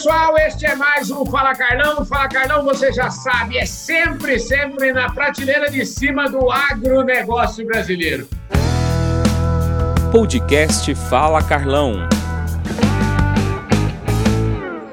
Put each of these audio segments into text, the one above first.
pessoal, este é mais um Fala Carlão. Fala Carlão, você já sabe, é sempre, sempre na prateleira de cima do agronegócio brasileiro. Podcast Fala Carlão.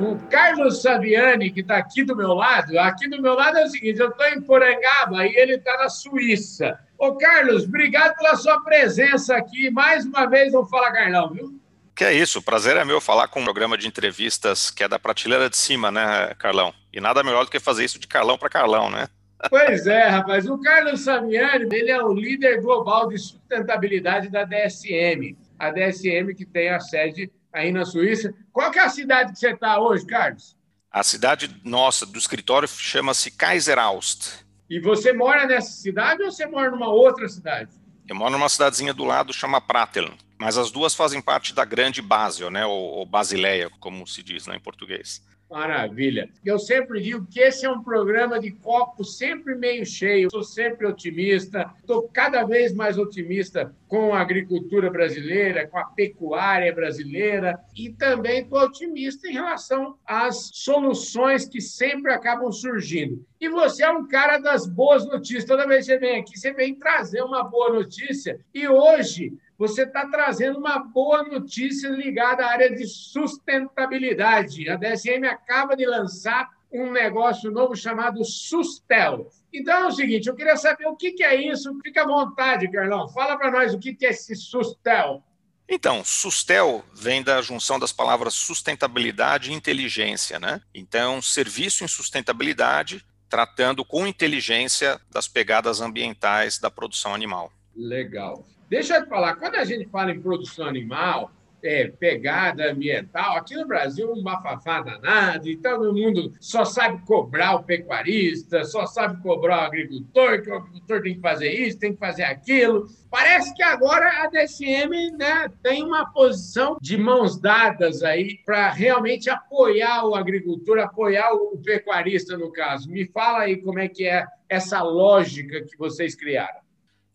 O Carlos Saviani, que está aqui do meu lado, aqui do meu lado é o seguinte: eu estou em Porangaba e ele está na Suíça. Ô Carlos, obrigado pela sua presença aqui mais uma vez no Fala Carlão, viu? Que é isso, o prazer é meu falar com um programa de entrevistas que é da prateleira de cima, né, Carlão? E nada melhor do que fazer isso de Carlão para Carlão, né? Pois é, rapaz. O Carlos Samiani, ele é o líder global de sustentabilidade da DSM. A DSM que tem a sede aí na Suíça. Qual que é a cidade que você está hoje, Carlos? A cidade nossa do escritório chama-se Kaiser-Aust. E você mora nessa cidade ou você mora numa outra cidade? Eu moro numa cidadezinha do lado, chama Pratteln. Mas as duas fazem parte da grande Basel, né, ou, ou Basileia, como se diz né, em português. Maravilha. Eu sempre digo que esse é um programa de copo sempre meio cheio. Sou sempre otimista, estou cada vez mais otimista com a agricultura brasileira, com a pecuária brasileira e também estou otimista em relação às soluções que sempre acabam surgindo. E você é um cara das boas notícias. Toda vez que você vem aqui, você vem trazer uma boa notícia. E hoje você está trazendo uma boa notícia ligada à área de sustentabilidade. A DSM acaba de lançar um negócio novo chamado Sustel. Então é o seguinte, eu queria saber o que é isso. Fica à vontade, Carlão. Fala para nós o que é esse Sustel. Então, Sustel vem da junção das palavras sustentabilidade e inteligência, né? Então, serviço em sustentabilidade, tratando com inteligência das pegadas ambientais da produção animal. Legal. Deixa eu te falar, quando a gente fala em produção animal, é, pegada ambiental, aqui no Brasil um bafafá danado, então o mundo só sabe cobrar o pecuarista, só sabe cobrar o agricultor, que o agricultor tem que fazer isso, tem que fazer aquilo. Parece que agora a DSM né, tem uma posição de mãos dadas aí para realmente apoiar o agricultor, apoiar o pecuarista no caso. Me fala aí como é que é essa lógica que vocês criaram.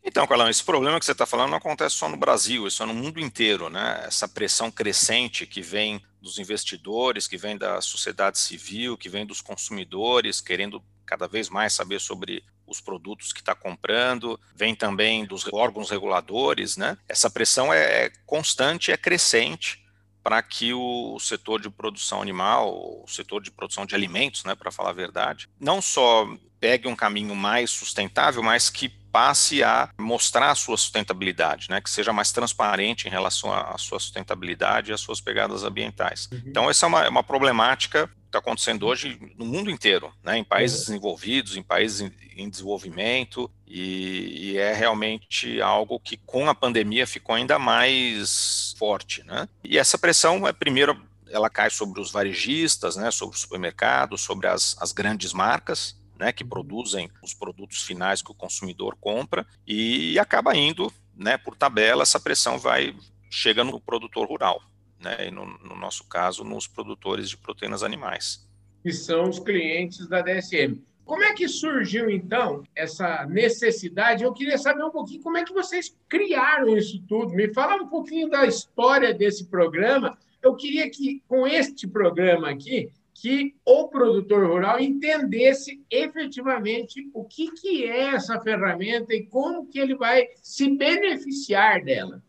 Então, Carlão, esse problema que você está falando não acontece só no Brasil, isso é no mundo inteiro, né? Essa pressão crescente que vem dos investidores, que vem da sociedade civil, que vem dos consumidores, querendo cada vez mais saber sobre os produtos que está comprando, vem também dos órgãos reguladores, né? Essa pressão é, é constante, é crescente para que o setor de produção animal, o setor de produção de alimentos, né, para falar a verdade, não só pegue um caminho mais sustentável, mas que passe a mostrar a sua sustentabilidade, né, que seja mais transparente em relação à sua sustentabilidade e às suas pegadas ambientais. Uhum. Então, essa é uma, é uma problemática que está acontecendo hoje no mundo inteiro, né, em países uhum. desenvolvidos, em países em, em desenvolvimento, e, e, é realmente algo que com a pandemia ficou ainda mais forte. Né? E essa pressão é primeiro ela cai sobre os varejistas, né, sobre os supermercados, sobre as, as grandes marcas, né, que produzem os produtos finais que o consumidor compra e acaba indo, né, por tabela, essa pressão vai chega no produtor rural, né, e no, no nosso caso, nos produtores de proteínas animais. Que são os clientes da DSM. Como é que surgiu, então, essa necessidade? Eu queria saber um pouquinho como é que vocês criaram isso tudo. Me fala um pouquinho da história desse programa. Eu queria que, com este programa aqui, que o produtor rural entendesse efetivamente o que, que é essa ferramenta e como que ele vai se beneficiar dela.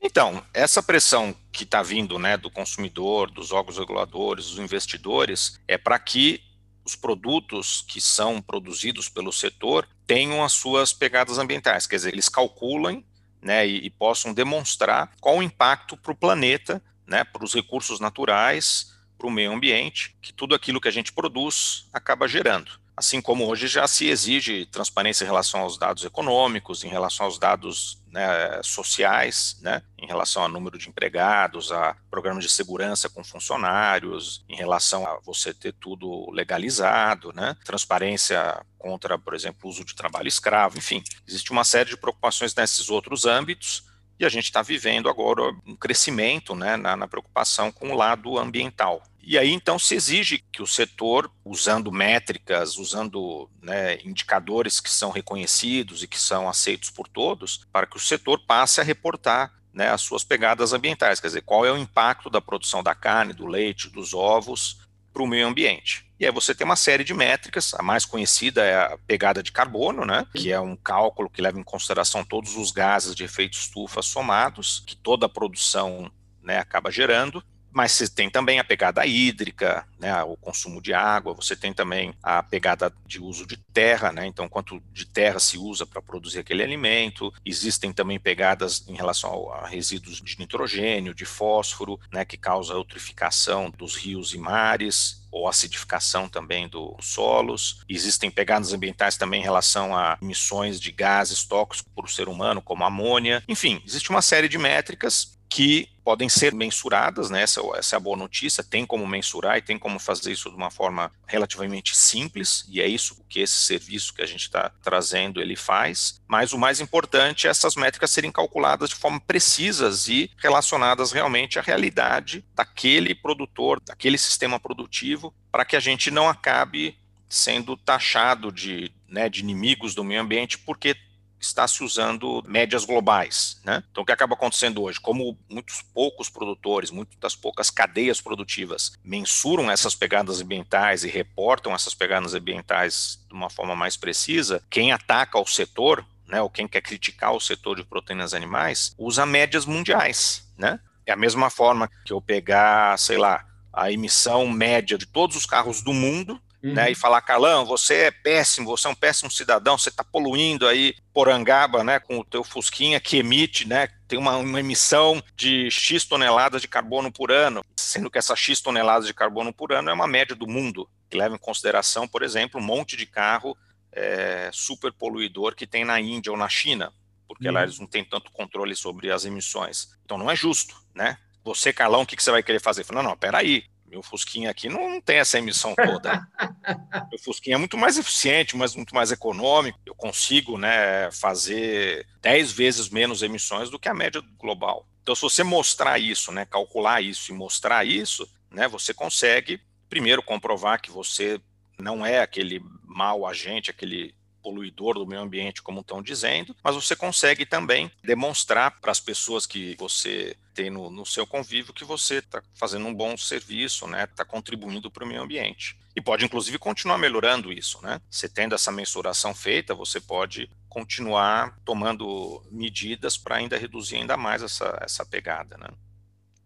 Então, essa pressão que está vindo né, do consumidor, dos órgãos reguladores, dos investidores, é para que os produtos que são produzidos pelo setor tenham as suas pegadas ambientais, quer dizer, eles calculem né, e, e possam demonstrar qual o impacto para o planeta, né, para os recursos naturais, para o meio ambiente, que tudo aquilo que a gente produz acaba gerando. Assim como hoje já se exige transparência em relação aos dados econômicos, em relação aos dados né, sociais, né, em relação ao número de empregados, a programas de segurança com funcionários, em relação a você ter tudo legalizado, né, transparência contra, por exemplo, o uso de trabalho escravo, enfim, existe uma série de preocupações nesses outros âmbitos e a gente está vivendo agora um crescimento né, na, na preocupação com o lado ambiental. E aí, então, se exige que o setor, usando métricas, usando né, indicadores que são reconhecidos e que são aceitos por todos, para que o setor passe a reportar né, as suas pegadas ambientais, quer dizer, qual é o impacto da produção da carne, do leite, dos ovos para o meio ambiente. E aí você tem uma série de métricas, a mais conhecida é a pegada de carbono, né, que é um cálculo que leva em consideração todos os gases de efeito estufa somados, que toda a produção né, acaba gerando mas você tem também a pegada hídrica, né, o consumo de água, você tem também a pegada de uso de terra, né, então quanto de terra se usa para produzir aquele alimento, existem também pegadas em relação a resíduos de nitrogênio, de fósforo, né, que causa eutrificação dos rios e mares, ou acidificação também dos solos. Existem pegadas ambientais também em relação a emissões de gases tóxicos para o ser humano, como amônia. Enfim, existe uma série de métricas que podem ser mensuradas, né? Essa, essa, é a boa notícia, tem como mensurar e tem como fazer isso de uma forma relativamente simples, e é isso que esse serviço que a gente está trazendo ele faz. Mas o mais importante é essas métricas serem calculadas de forma precisas e relacionadas realmente à realidade daquele produtor, daquele sistema produtivo, para que a gente não acabe sendo taxado de, né, de inimigos do meio ambiente, porque está se usando médias globais. Né? Então, o que acaba acontecendo hoje? Como muitos poucos produtores, muitas poucas cadeias produtivas mensuram essas pegadas ambientais e reportam essas pegadas ambientais de uma forma mais precisa, quem ataca o setor, né, ou quem quer criticar o setor de proteínas animais, usa médias mundiais. Né? É a mesma forma que eu pegar, sei lá, a emissão média de todos os carros do mundo Uhum. Né, e falar, Carlão, você é péssimo, você é um péssimo cidadão, você está poluindo aí Porangaba, né, com o teu Fusquinha que emite, né, tem uma, uma, emissão de X toneladas de carbono por ano, sendo que essa X toneladas de carbono por ano é uma média do mundo, que leva em consideração, por exemplo, um monte de carro é, super poluidor que tem na Índia ou na China, porque uhum. lá eles não têm tanto controle sobre as emissões. Então não é justo, né? Você, Carlão, o que, que você vai querer fazer? Não, não, peraí, meu Fusquinha aqui não, não, tem essa emissão toda. meu Fusquinha é muito mais eficiente, mas muito mais econômico. Eu consigo né, fazer 10 vezes menos emissões do que a média global. Então, se você mostrar isso, né, calcular isso e mostrar isso, né, você consegue, primeiro, comprovar que você não é aquele mau agente, aquele poluidor do meio ambiente, como estão dizendo, mas você consegue também demonstrar para as pessoas que você tem no, no seu convívio que você está fazendo um bom serviço, né? Está contribuindo para o meio ambiente. E pode, inclusive, continuar melhorando isso, né? Você tendo essa mensuração feita, você pode continuar tomando medidas para ainda reduzir ainda mais essa, essa pegada, né?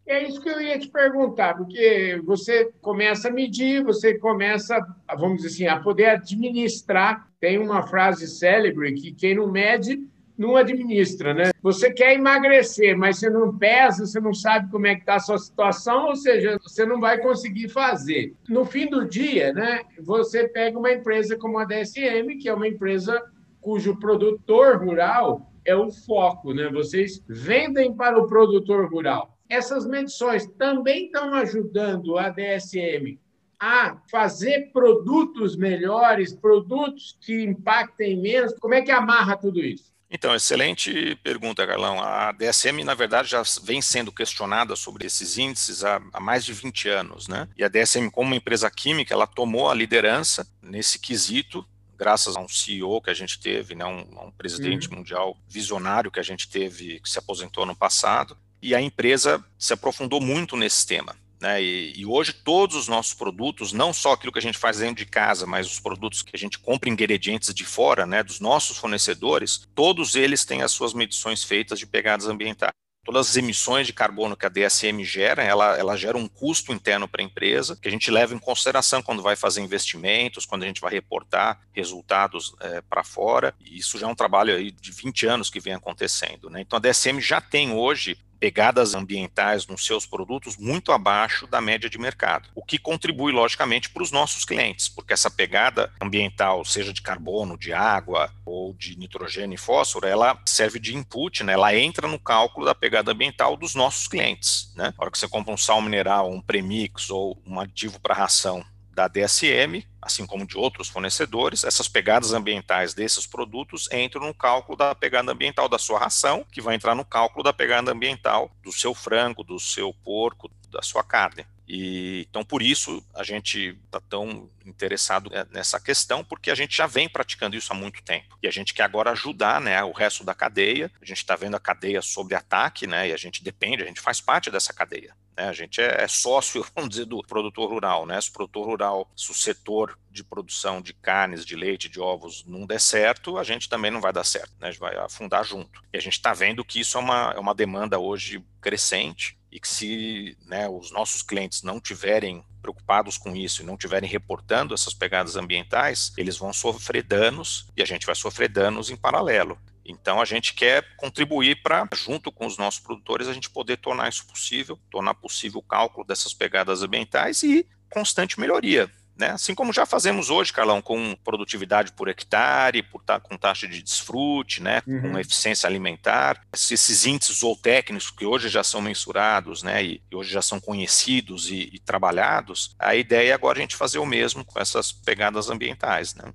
É isso que eu ia te perguntar, porque você começa a medir, você começa, vamos dizer assim, a poder administrar. Tem uma frase célebre que quem não mede não administra, né? Você quer emagrecer, mas você não pesa, você não sabe como é que está a sua situação, ou seja, você não vai conseguir fazer. No fim do dia, né, você pega uma empresa como a DSM, que é uma empresa cujo produtor rural é o foco, né? Vocês vendem para o produtor rural. Essas medições também estão ajudando a DSM a fazer produtos melhores, produtos que impactem menos. Como é que amarra tudo isso? Então, excelente pergunta, Carlão. A DSM, na verdade, já vem sendo questionada sobre esses índices há, há, mais de 20 anos, né? E a DSM, como uma empresa química, ela tomou a liderança nesse quesito, graças a um CEO que a gente teve, né? um, um presidente uhum. mundial visionário que a gente teve, que se aposentou no passado, e a empresa se aprofundou muito nesse tema. Né? E, e, hoje todos os nossos produtos, não só aquilo que a gente faz dentro de casa, mas os produtos que a gente compra ingredientes de fora, né, dos nossos fornecedores, todos eles têm as suas medições feitas de pegadas ambientais. Todas as emissões de carbono que a DSM gera, ela, ela gera um custo interno para a empresa, que a gente leva em consideração quando vai fazer investimentos, quando a gente vai reportar resultados é, para fora. E isso já é um trabalho aí de 20 anos que vem acontecendo. Né? Então a DSM já tem hoje pegadas ambientais nos seus produtos muito abaixo da média de mercado, o que contribui, logicamente, para os nossos clientes, porque essa pegada ambiental, seja de carbono, de água ou de nitrogênio e fósforo, ela serve de input, né? ela entra no cálculo da pegada ambiental dos nossos clientes. Né? Na hora que você compra um sal mineral, um premix ou um aditivo para ração da DSM, assim como de outros fornecedores, essas pegadas ambientais desses produtos entram no cálculo da pegada ambiental da sua ração, que vai entrar no cálculo da pegada ambiental do seu frango, do seu porco, da sua carne. E, então, por isso, a gente está tão interessado nessa questão, porque a gente já vem praticando isso há muito tempo. E a gente quer agora ajudar né, o resto da cadeia. A gente está vendo a cadeia sobre ataque, né, e a gente depende, a gente faz parte dessa cadeia. Né? A gente é, é, sócio, vamos dizer, do produtor rural. Né? Se o produtor rural, se o setor de produção de carnes, de leite, de ovos não der certo, a gente também não vai dar certo, né? a gente vai afundar junto. E a gente está vendo que isso é uma, é uma demanda hoje crescente e que se né, os nossos clientes não tiverem preocupados com isso e não tiverem reportando essas pegadas ambientais, eles vão sofrer danos e a gente vai sofrer danos em paralelo. Então a gente quer contribuir para, junto com os nossos produtores, a gente poder tornar isso possível, tornar possível o cálculo dessas pegadas ambientais e constante melhoria. Né? Assim como já fazemos hoje, Carlão, com produtividade por hectare, por com taxa de desfrute, né? Uhum. com eficiência alimentar, esses índices zootécnicos que hoje já são mensurados né? e, e hoje já são conhecidos e, e, trabalhados, a ideia é agora a gente fazer o mesmo com essas pegadas ambientais. Né?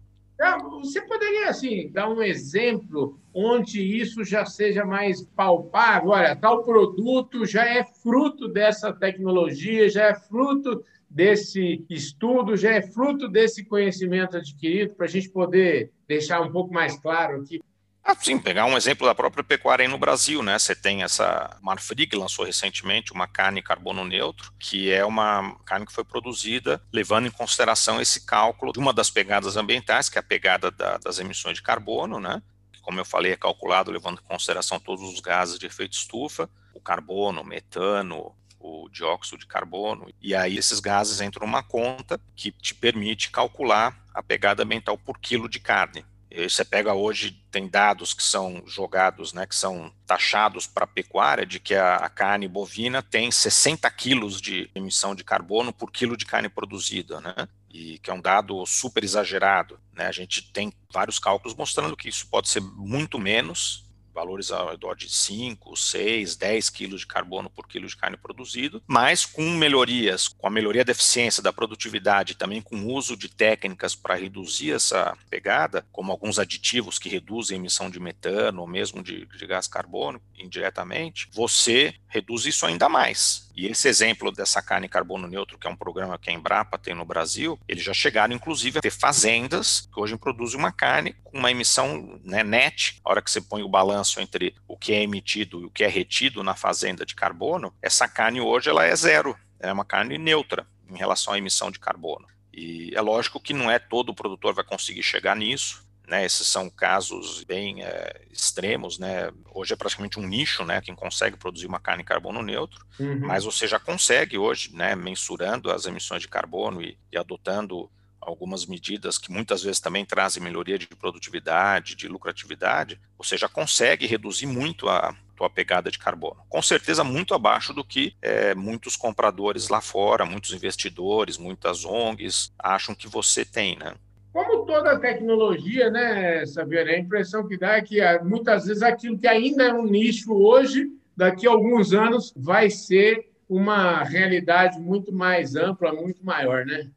Você poderia, assim, dar um exemplo onde isso já seja mais palpável? Olha, tal produto já é fruto dessa tecnologia, já é fruto desse estudo, já é fruto desse conhecimento adquirido, para a gente poder deixar um pouco mais claro aqui ah, sim, pegar um exemplo da própria pecuária aí no Brasil, né? Você tem essa Marfrig lançou recentemente uma carne carbono neutro, que é uma carne que foi produzida levando em consideração esse cálculo de uma das pegadas ambientais, que é a pegada da, das emissões de carbono, né? Como eu falei, é calculado levando em consideração todos os gases de efeito estufa, o carbono, o metano, o dióxido de carbono, e aí esses gases entram numa conta que te permite calcular a pegada ambiental por quilo de carne. Você pega hoje, tem dados que são jogados, né, que são taxados para a pecuária, de que a, a, carne bovina tem 60 quilos de emissão de carbono por quilo de carne produzida, né? E que é um dado super exagerado. Né? A gente tem vários cálculos mostrando que isso pode ser muito menos, valores ao redor de 5, 6, 10 quilos de carbono por quilo de carne produzido, mas com melhorias, com a melhoria da eficiência, da produtividade, também com o uso de técnicas para reduzir essa pegada, como alguns aditivos que reduzem a emissão de metano ou mesmo de, de gás carbônico indiretamente, você reduz isso ainda mais. E esse exemplo dessa carne carbono neutro, que é um programa que a Embrapa tem no Brasil, eles já chegaram, inclusive, a ter fazendas que hoje produzem uma carne com uma emissão né, net. A hora que você põe o balanço entre o que é emitido e o que é retido na fazenda de carbono, essa carne hoje ela é zero. é uma carne neutra em relação à emissão de carbono. E é lógico que não é todo produtor vai conseguir chegar nisso, né, esses são casos bem é, extremos, né? Hoje é praticamente um nicho, né? Quem consegue produzir uma carne carbono neutro, uhum. mas você já consegue hoje, né? Mensurando as emissões de carbono e, e adotando algumas medidas que muitas vezes também trazem melhoria de produtividade, de lucratividade, você já consegue reduzir muito a tua pegada de carbono. Com certeza muito abaixo do que é, muitos compradores lá fora, muitos investidores, muitas ONGs acham que você tem, né? Como toda tecnologia, né, Sabiana? A impressão que dá é que ah, muitas vezes aquilo que ainda é um nicho hoje, daqui a alguns anos, vai ser uma realidade muito mais ampla, muito maior, né?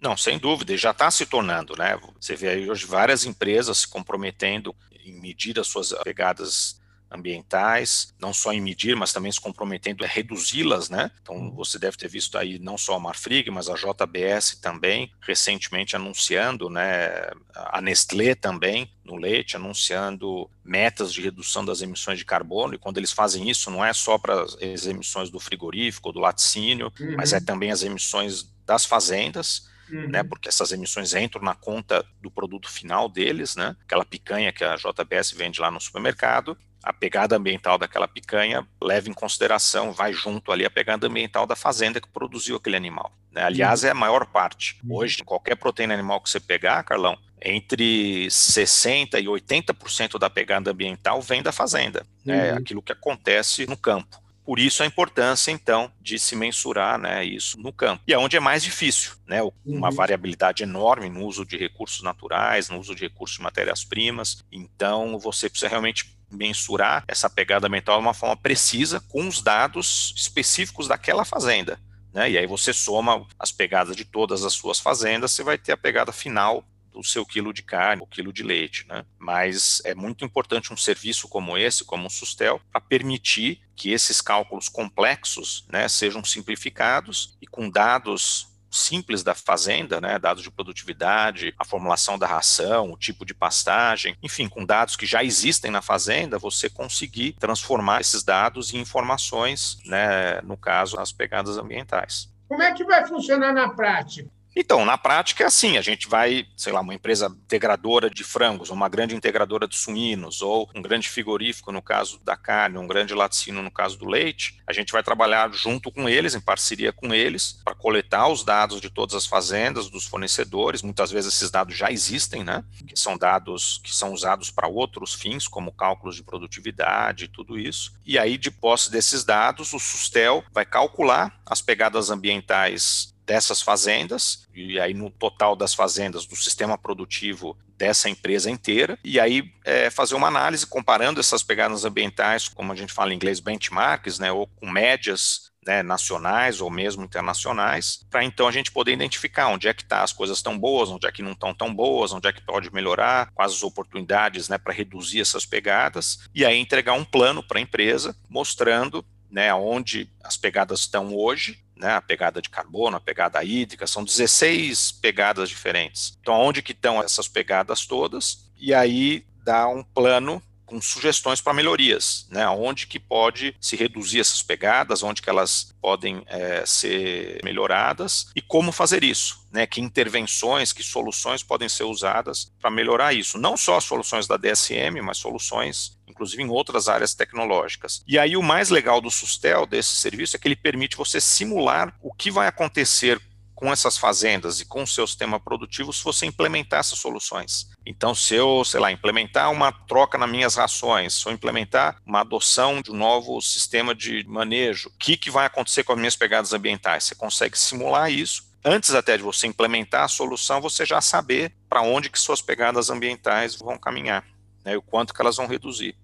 Não, sem dúvida, já está se tornando, né? Você vê aí hoje várias empresas se comprometendo em medir as suas pegadas ambientais, não só em medir, mas também se comprometendo a reduzi-las, né? Então uhum. você deve ter visto aí não só a Marfrig, mas a JBS também recentemente anunciando, né? A Nestlé também no leite, anunciando metas de redução das emissões de carbono, e quando eles fazem isso, não é só para as emissões do frigorífico, do laticínio, uhum. mas é também as emissões das fazendas, Uhum. Né, porque essas emissões entram na conta do produto final deles, né, aquela picanha que a JBS vende lá no supermercado, a pegada ambiental daquela picanha leva em consideração, vai junto ali a pegada ambiental da fazenda que produziu aquele animal. Né? Aliás, é a maior parte. Uhum. Hoje, qualquer proteína animal que você pegar, Carlão, entre 60% e 80% da pegada ambiental vem da fazenda. Né? Uhum. Aquilo que acontece no campo. Por isso a importância, então, de se mensurar né, isso no campo. E é onde é mais difícil, né? Uma uhum. variabilidade enorme no uso de recursos naturais, no uso de recursos de matérias-primas. Então, você precisa realmente mensurar essa pegada mental de uma forma precisa com os dados específicos daquela fazenda. Né? E aí você soma as pegadas de todas as suas fazendas, você vai ter a pegada final do seu quilo de carne, o quilo de leite, né? Mas é muito importante um serviço como esse, como o Sustel, para permitir que esses cálculos complexos, né, sejam simplificados e com dados simples da fazenda, né, dados de produtividade, a formulação da ração, o tipo de pastagem, enfim, com dados que já existem na fazenda, você conseguir transformar esses dados em informações, né, no caso, as pegadas ambientais. Como é que vai funcionar na prática? Então, na prática é assim, a gente vai, sei lá, uma empresa integradora de frangos, uma grande integradora de suínos, ou um grande frigorífico no caso da carne, um grande laticínio no caso do leite, a gente vai trabalhar junto com eles, em parceria com eles, para coletar os dados de todas as fazendas, dos fornecedores, muitas vezes esses dados já existem, né, que são dados que são usados para outros fins, como cálculos de produtividade e tudo isso, e aí, de posse desses dados, o Sustel vai calcular as pegadas ambientais dessas fazendas, e aí no total das fazendas do sistema produtivo dessa empresa inteira, e aí é, fazer uma análise comparando essas pegadas ambientais, como a gente fala em inglês, benchmarks, né, ou com médias né, nacionais ou mesmo internacionais, para então a gente poder identificar onde é que tá, as coisas estão boas, onde é que não estão tão boas, onde é que pode melhorar, quais as oportunidades né, para reduzir essas pegadas, e aí entregar um plano para a empresa mostrando né, onde as pegadas estão hoje né, a pegada de carbono, a pegada hídrica, são 16 pegadas diferentes. Então, onde que estão essas pegadas todas? E aí dá um plano com sugestões para melhorias, né? Onde que pode se reduzir essas pegadas, onde que elas podem é, ser melhoradas e como fazer isso, né? Que intervenções, que soluções podem ser usadas para melhorar isso? Não só soluções da DSM, mas soluções inclusive em outras áreas tecnológicas. E aí o mais legal do Sustel, desse serviço, é que ele permite você simular o que vai acontecer com essas fazendas e com o seu sistema produtivo se você implementar essas soluções. Então, se eu, sei lá, implementar uma troca nas minhas rações, se eu implementar uma adoção de um novo sistema de manejo, o que, que vai acontecer com as minhas pegadas ambientais? Você consegue simular isso. Antes até de você implementar a solução, você já saber para onde que suas pegadas ambientais vão caminhar, né, e o quanto que elas vão reduzir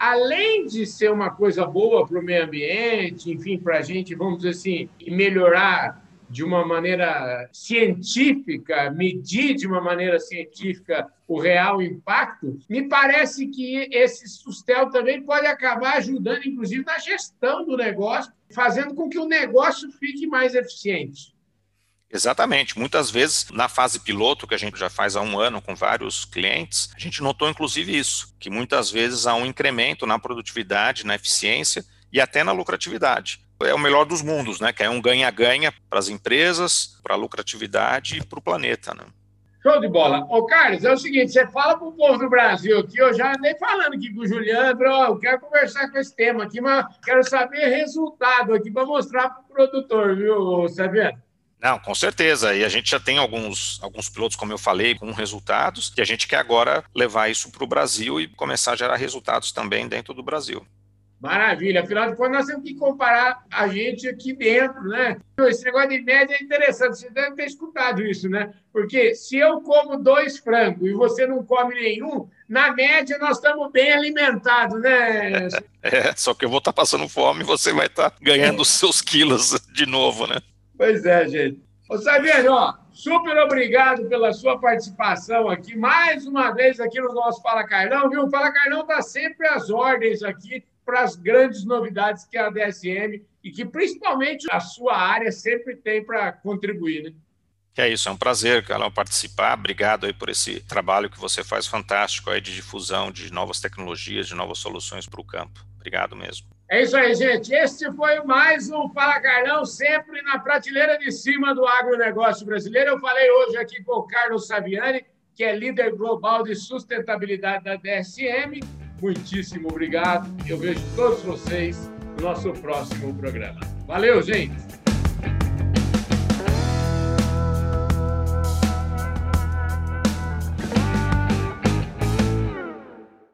além de ser uma coisa boa para o meio ambiente, enfim, para a gente, vamos dizer assim, melhorar de uma maneira científica, medir de uma maneira científica o real impacto, me parece que esse Sustel também pode acabar ajudando, inclusive, na gestão do negócio, fazendo com que o negócio fique mais eficiente. Exatamente. Muitas vezes, na fase piloto, que a gente já faz há um ano com vários clientes, a gente notou inclusive isso, que muitas vezes há um incremento na produtividade, na eficiência e até na lucratividade é o melhor dos mundos, né? Que é um ganha-ganha para as empresas, para a lucratividade e para o planeta, né? Show de bola. Ô, Carlos, é o seguinte, você fala para o povo do Brasil aqui, eu já andei falando aqui com o Juliano, ó, eu quero conversar com esse tema aqui, mas quero saber resultado aqui para mostrar para o produtor, viu, Sabiano? Não, com certeza. E a gente já tem alguns, alguns pilotos, como eu falei, com resultados, e a gente quer agora levar isso para o Brasil e começar a gerar resultados também dentro do Brasil. Maravilha. Afinal de contas, nós temos que comparar a gente aqui dentro, né? Esse negócio de média é interessante. Você deve ter escutado isso, né? Porque se eu como dois frangos e você não come nenhum, na média nós estamos bem alimentados, né? É, só que eu vou estar tá passando fome e você vai estar tá ganhando os seus quilos de novo, né? Pois é, gente. Ô, Sabiano, ó, super obrigado pela sua participação aqui, mais uma vez aqui no nosso Fala Carlão, viu? O Fala Carlão está sempre às ordens aqui para as grandes novidades que a DSM e que principalmente a sua área sempre tem para contribuir, né? Que é isso, é um prazer, Carlão, participar. Obrigado aí por esse trabalho que você faz fantástico aí de difusão de novas tecnologias, de novas soluções para o campo. Obrigado mesmo. É isso aí, gente. Este foi mais um Fala Carlão, sempre na prateleira de cima do agronegócio brasileiro. Eu falei hoje aqui com o Carlos Saviani, que é líder global de sustentabilidade da DSM muitíssimo obrigado. Eu vejo todos vocês no nosso próximo programa. Valeu, gente!